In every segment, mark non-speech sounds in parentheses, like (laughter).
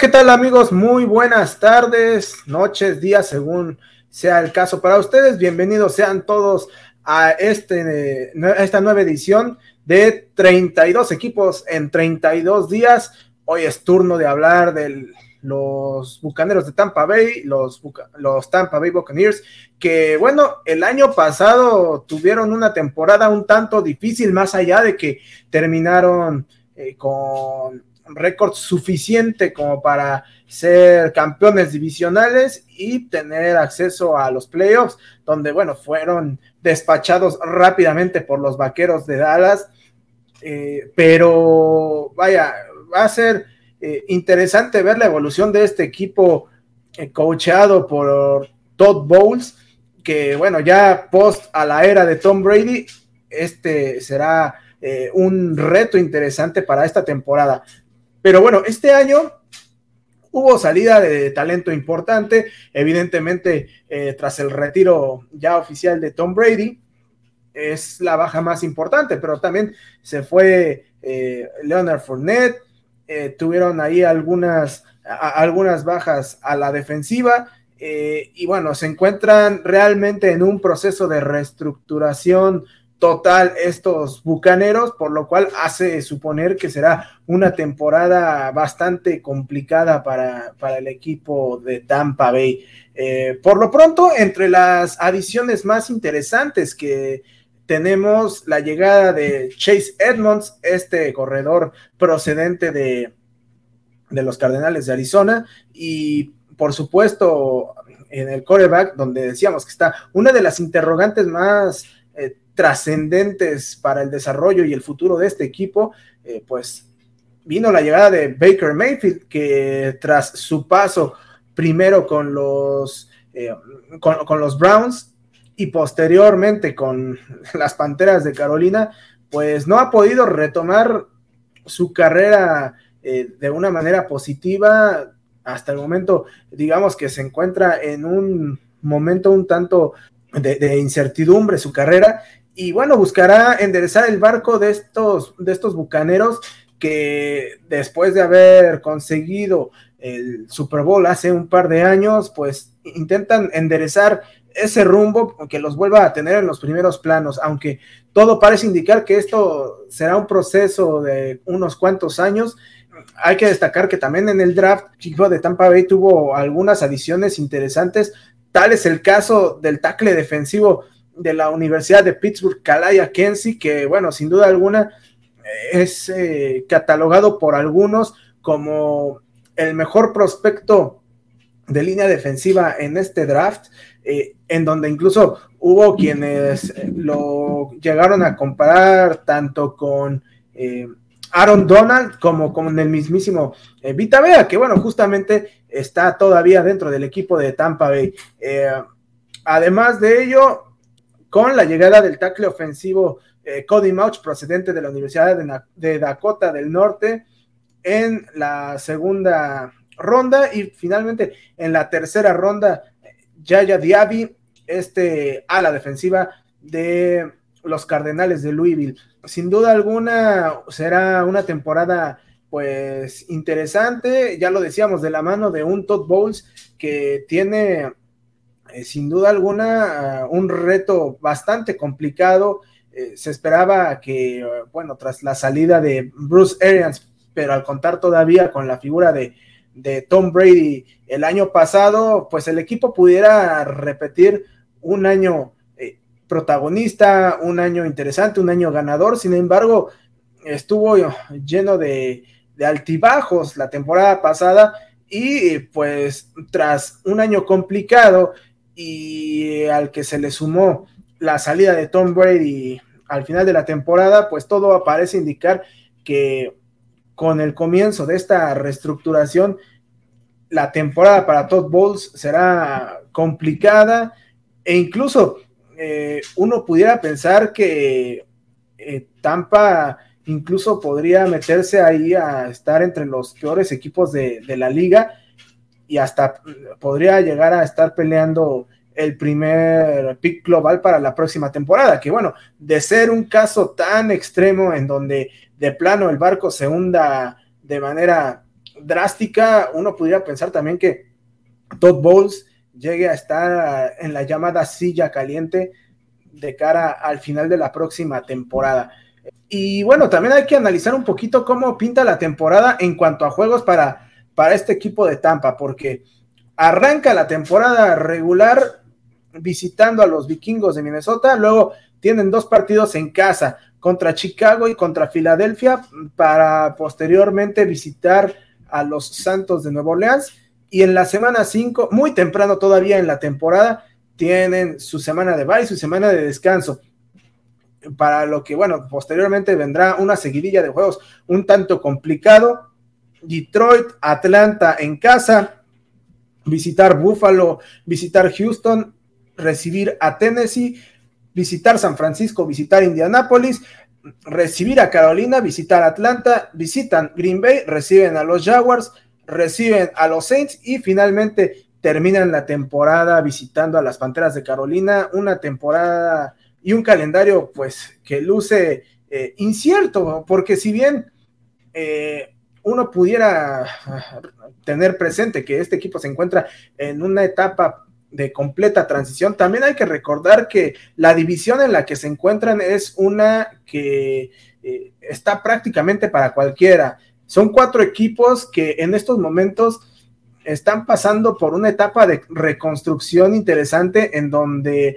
¿qué tal amigos? Muy buenas tardes, noches, días, según sea el caso para ustedes. Bienvenidos sean todos a, este, esta nueva edición de 32 equipos en 32 días. Hoy es turno de hablar de los Bucaneros de Tampa Bay, los, los Tampa Bay Buccaneers, que bueno, el año pasado tuvieron una temporada un tanto difícil, más allá de que terminaron eh, con récord suficiente como para ser campeones divisionales y tener acceso a los playoffs, donde, bueno, fueron despachados rápidamente por los vaqueros de Dallas. Eh, pero, vaya, va a ser eh, interesante ver la evolución de este equipo eh, coachado por Todd Bowles, que, bueno, ya post a la era de Tom Brady, este será un reto interesante para esta temporada. Pero bueno, este año hubo salida de talento importante, evidentemente eh, tras el retiro ya oficial de Tom Brady, es la baja más importante, pero también se fue eh, Leonard Fournette, eh, tuvieron ahí algunas, algunas bajas a la defensiva. y bueno, se encuentran realmente en un proceso de reestructuración total estos bucaneros, por lo cual hace suponer que será una temporada bastante complicada para, el equipo de Tampa Bay. Eh, por lo pronto, entre las adiciones más interesantes que tenemos la llegada de Chase Edmonds, este corredor procedente de, de los Cardenales de Arizona, y por supuesto en el coreback, donde decíamos que está una de las interrogantes más trascendentes para el desarrollo y el futuro de este equipo, eh, pues vino la llegada de Baker Mayfield, que tras su paso primero con los, eh, con, los Browns y posteriormente con (laughs) las Panteras de Carolina, pues no ha podido retomar su carrera eh, de una manera positiva. Hasta el momento, digamos que se encuentra en un momento un tanto de, incertidumbre su carrera y bueno, buscará enderezar el barco de estos, de estos bucaneros que después de haber conseguido el Super Bowl hace un par de años, pues intentan enderezar ese rumbo que los vuelva a tener en los primeros planos, aunque todo parece indicar que esto será un proceso de unos cuantos años. Hay que destacar que también en el draft, Chico de Tampa Bay tuvo algunas adiciones interesantes, tal es el caso del tackle defensivo de la Universidad de Pittsburgh, Kalaya Kensi, que bueno, sin duda alguna es eh, catalogado por algunos como el mejor prospecto de línea defensiva en este draft, eh, en donde incluso hubo quienes lo llegaron a comparar tanto con eh, Aaron Donald como con el mismísimo Vita Vea, que bueno, justamente está todavía dentro del equipo de Tampa Bay. además de ello, con la llegada del tackle ofensivo eh, Cody Mauch, procedente de la Universidad de, Dakota del Norte, en la segunda ronda y finalmente en la tercera ronda, Yaya Diaby, este a la defensiva de los Cardenales de Louisville. Sin duda alguna será una temporada pues interesante, ya lo decíamos, de la mano de un Todd Bowles que tiene eh, sin duda alguna, un reto bastante complicado. Eh, se esperaba que, bueno, tras la salida de Bruce Arians, pero al contar todavía con la figura de, Tom Brady el año pasado, pues el equipo pudiera repetir un año protagonista, un año interesante, un año ganador. Sin embargo, estuvo lleno de, altibajos la temporada pasada y pues tras un año complicado y al que se le sumó la salida de Tom Brady al final de la temporada, pues todo parece indicar que con el comienzo de esta reestructuración, la temporada para Todd Bowles será complicada e incluso eh, uno pudiera pensar que eh, Tampa incluso podría meterse ahí a estar entre los peores equipos de, de la liga y hasta podría llegar a estar peleando el primer pick global para la próxima temporada, que bueno, de ser un caso tan extremo en donde de plano el barco se hunda de manera drástica, uno pudiera pensar también que Todd Bowles llegue a estar en la llamada silla caliente de cara al final de la próxima temporada. Y bueno, también hay que analizar un poquito cómo pinta la temporada en cuanto a juegos para, para este equipo de Tampa, porque arranca la temporada regular visitando a los vikingos de Minnesota, luego tienen dos partidos en casa contra Chicago y contra Filadelfia para posteriormente visitar a los Santos de Nueva Orleans y en la semana 5, muy temprano todavía en la temporada, tienen su semana de bye, su semana de descanso. Para lo que, bueno, posteriormente vendrá una seguidilla de juegos un tanto complicado. Detroit, Atlanta en casa, visitar Buffalo, visitar Houston, recibir a Tennessee, visitar San Francisco, visitar Indianápolis, recibir a Carolina, visitar Atlanta, visitan Green Bay, reciben a los Jaguars, reciben a los Saints y finalmente terminan la temporada visitando a las Panteras de Carolina, una temporada y un calendario pues que luce eh, incierto, porque si bien eh, uno pudiera tener presente que este equipo se encuentra en una etapa de completa transición, también hay que recordar que la división en la que se encuentran es una que eh, está prácticamente para cualquiera. Son cuatro equipos que en estos momentos están pasando por una etapa de reconstrucción interesante en donde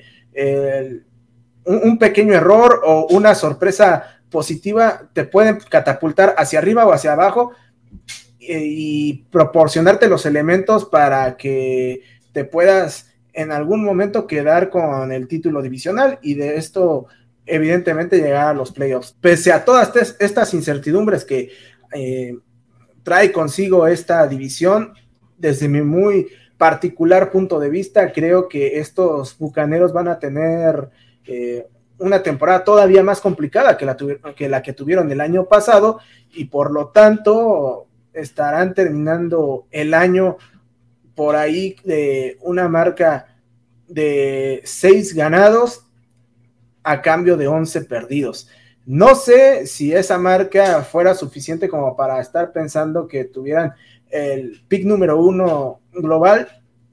un, pequeño error o una sorpresa positiva te pueden catapultar hacia arriba o hacia abajo y proporcionarte los elementos para que te puedas en algún momento quedar con el título divisional y de esto evidentemente llegar a los playoffs. Pese a todas estas incertidumbres que eh, trae consigo esta división, desde mi muy particular punto de vista, creo que estos Bucaneros van a tener eh, una temporada todavía más complicada que la, que tuvieron el año pasado y por lo tanto estarán terminando el año por ahí de una marca de seis ganados a cambio de 11 perdidos. No sé si esa marca fuera suficiente como para estar pensando que tuvieran el pick número uno global.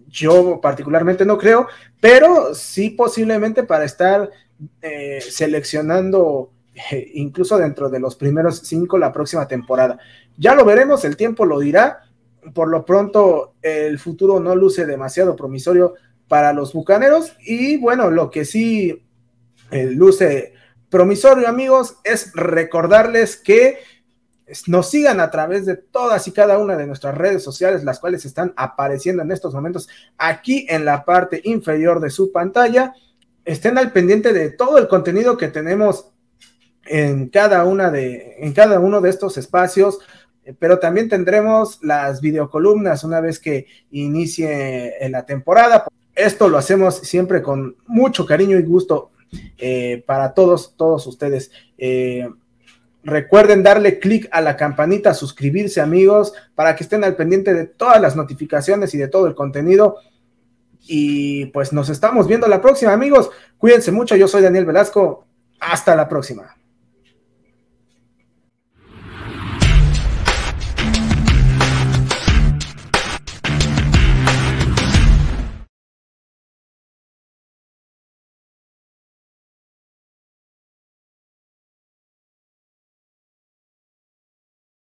Yo particularmente no creo, pero sí posiblemente para estar eh, seleccionando eh, incluso dentro de los primeros cinco la próxima temporada. Ya lo veremos, el tiempo lo dirá. Por lo pronto, el futuro no luce demasiado promisorio para los bucaneros. Y bueno, lo que sí eh, luce promisorio, amigos, es recordarles que nos sigan a través de todas y cada una de nuestras redes sociales, las cuales están apareciendo en estos momentos aquí en la parte inferior de su pantalla. Estén al pendiente de todo el contenido que tenemos en cada una de, en cada uno de estos espacios, pero también tendremos las videocolumnas una vez que inicie la temporada. Esto lo hacemos siempre con mucho cariño y gusto eh, para todos, todos ustedes. Eh, recuerden darle clic a la campanita, suscribirse amigos, para que estén al pendiente de todas las notificaciones y de todo el contenido. Y pues nos estamos viendo la próxima amigos. Cuídense mucho, yo soy Daniel Velasco. Hasta la próxima.